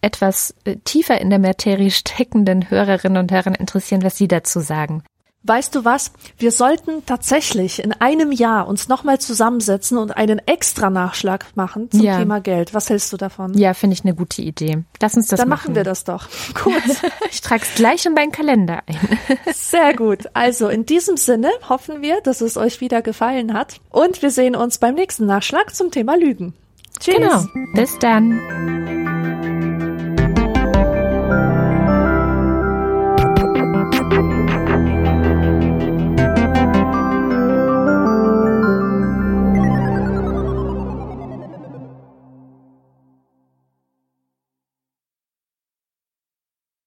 etwas äh, tiefer in der Materie steckenden Hörerinnen und Hörern interessieren, was Sie dazu sagen. Weißt du was? Wir sollten tatsächlich in einem Jahr uns nochmal zusammensetzen und einen extra Nachschlag machen zum ja. Thema Geld. Was hältst du davon? Ja, finde ich eine gute Idee. Lass uns das Dann machen. Dann machen wir das doch. Gut. ich trage es gleich in meinen Kalender ein. Sehr gut. Also in diesem Sinne hoffen wir, dass es euch wieder gefallen hat. Und wir sehen uns beim nächsten Nachschlag zum Thema Lügen. Tschüss. Genau. Bis dann.